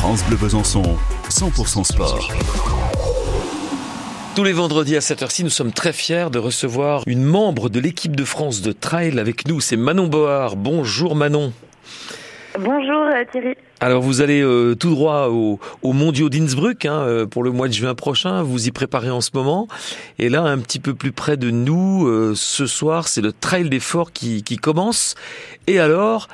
France Bleu Besançon, 100% sport. Tous les vendredis à cette heure-ci, nous sommes très fiers de recevoir une membre de l'équipe de France de trail avec nous. C'est Manon Board. Bonjour Manon. Bonjour euh, Thierry. Alors vous allez euh, tout droit au, au Mondiaux d'Innsbruck hein, euh, pour le mois de juin prochain. Vous y préparez en ce moment. Et là, un petit peu plus près de nous, euh, ce soir, c'est le Trail des Forts qui, qui commence. Et alors,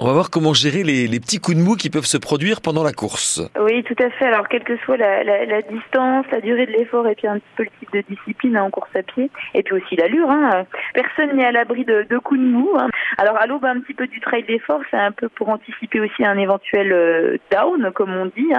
on va voir comment gérer les, petits coups de mou qui peuvent se produire pendant la course. Oui, tout à fait. Alors, quelle que soit la, distance, la durée de l'effort et puis un petit peu le type de discipline hein, en course à pied, et puis aussi l'allure, hein, personne n'est à l'abri de, coups de mou. Hein. Alors, à l'aube un petit peu du trail d'effort, c'est un peu pour anticiper aussi un éventuel euh, down, comme on dit.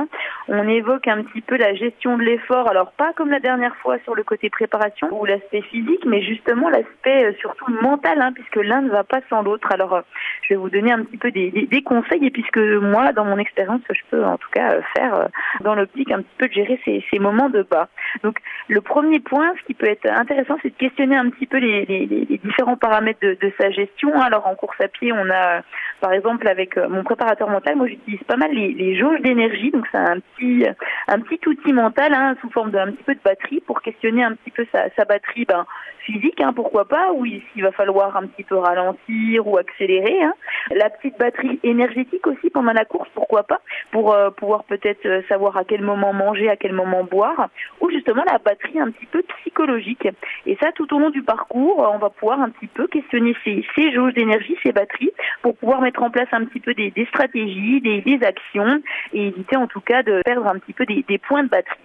On évoque un petit peu la gestion de l'effort. Alors, pas comme la dernière fois sur le côté préparation ou l'aspect physique, mais justement l'aspect euh, surtout mental, puisque l'un ne va pas sans l'autre. Alors, euh, je vais vous donner un petit peu des, conseils et puisque moi, dans mon expérience, je peux en tout cas faire dans l'optique un petit peu de gérer ces, moments de bas. Donc, le premier point, ce qui peut être intéressant, c'est de questionner un petit peu les, différents paramètres de, sa gestion. Alors, en course à pied, on a, par exemple, avec mon préparateur mental, moi, j'utilise pas mal les, jauges d'énergie. Donc, c'est un petit, un petit outil mental hein, sous forme d'un petit peu de batterie pour questionner un petit peu sa, sa batterie ben, physique, hein, pourquoi pas, ou s'il va falloir un petit peu ralentir ou accélérer. Hein. La petite batterie énergétique aussi pendant la course, pourquoi pas, pour euh, pouvoir peut-être euh, savoir à quel moment manger, à quel moment boire, ou justement la batterie un petit peu psychologique. Et ça, tout au long du parcours, on va pouvoir un petit peu questionner ces, ces jauges d'énergie, ces batteries, pour pouvoir mettre en place un petit peu des, stratégies, des, actions, et éviter en tout cas de perdre un petit peu des, points de batterie.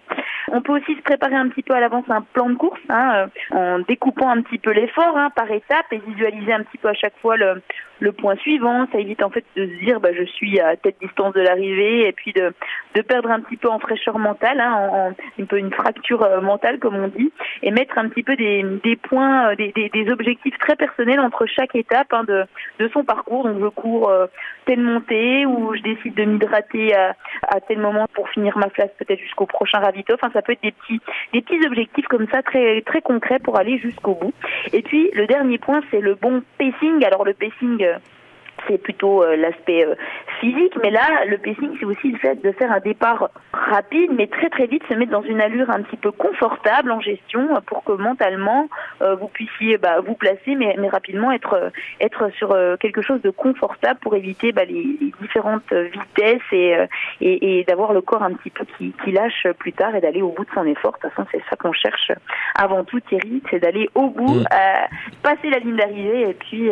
On peut aussi se préparer un petit peu à l'avance un plan de course, hein, en découpant un petit peu l'effort hein, par étape et visualiser un petit peu à chaque fois le, le point suivant. Ça évite en fait de se dire bah, je suis à telle distance de l'arrivée et puis de, de perdre un petit peu en fraîcheur mentale, hein, en, un peu une fracture euh, mentale comme on dit, et mettre un petit peu des, des points, des, des, des, objectifs très personnels entre chaque étape hein, de, de son parcours. Donc je cours euh, telle montée ou je décide de m'hydrater à, à tel moment pour finir ma place peut-être jusqu'au prochain ravito. Enfin ça peut être des petits des petits objectifs comme ça très très concrets pour aller jusqu'au bout. Et puis le dernier point c'est le bon pacing. Alors le pacing c'est plutôt euh, l'aspect euh, physique, mais là, le pacing, c'est aussi le fait de faire un départ rapide, mais très très vite se mettre dans une allure un petit peu confortable en gestion pour que mentalement euh, vous puissiez bah, vous placer, mais, mais rapidement être être sur quelque chose de confortable pour éviter bah, les, les, différentes vitesses et et, et d'avoir le corps un petit peu qui, qui lâche plus tard et d'aller au bout de son effort. De toute façon, c'est ça qu'on cherche avant tout, Thierry, c'est d'aller au bout, mmh. passer la ligne d'arrivée et puis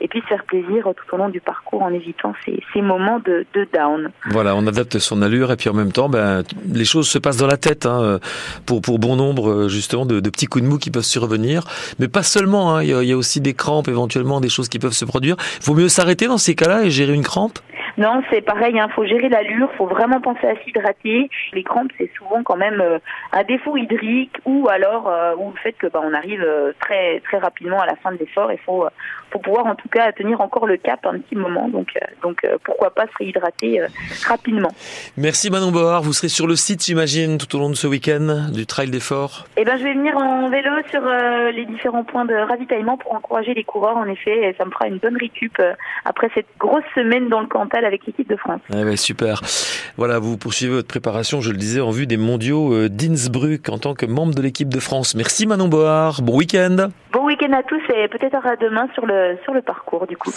et puis se faire plaisir tout au long du parcours en évitant ces, ces moments de, down. Voilà, on adapte son allure et puis en même temps, ben, les choses se passent dans la tête hein, pour, pour bon nombre justement de, de, petits coups de mou qui peuvent survenir. Mais pas seulement, hein, il, y y a aussi des crampes, éventuellement des choses qui peuvent se produire. Il vaut mieux s'arrêter dans ces cas-là et gérer une crampe non, c'est pareil, il hein, faut gérer l'allure, faut vraiment penser à s'hydrater. Les crampes, c'est souvent quand même euh, un défaut hydrique ou alors euh, ou le fait que bah, on arrive euh, très très rapidement à la fin de l'effort. Il faut faut pouvoir en tout cas tenir encore le cap un petit moment. Donc donc pourquoi pas se réhydrater rapidement. Merci Manon Board. Vous serez sur le site, j'imagine, tout au long de ce week-end du Trail d'effort. Eh ben, je vais venir en vélo sur les différents points de ravitaillement pour encourager les coureurs. En effet, et ça me fera une bonne récup après cette grosse semaine dans le Cantal avec l'équipe de France. Ah ouais, super. Voilà, vous poursuivez votre préparation, je le disais, en vue des mondiaux d'Innsbruck en tant que membre de l'équipe de France. Merci Manon Board. Bon week-end. Bon week-end à tous et peut-être à demain sur le, sur le parcours du coup.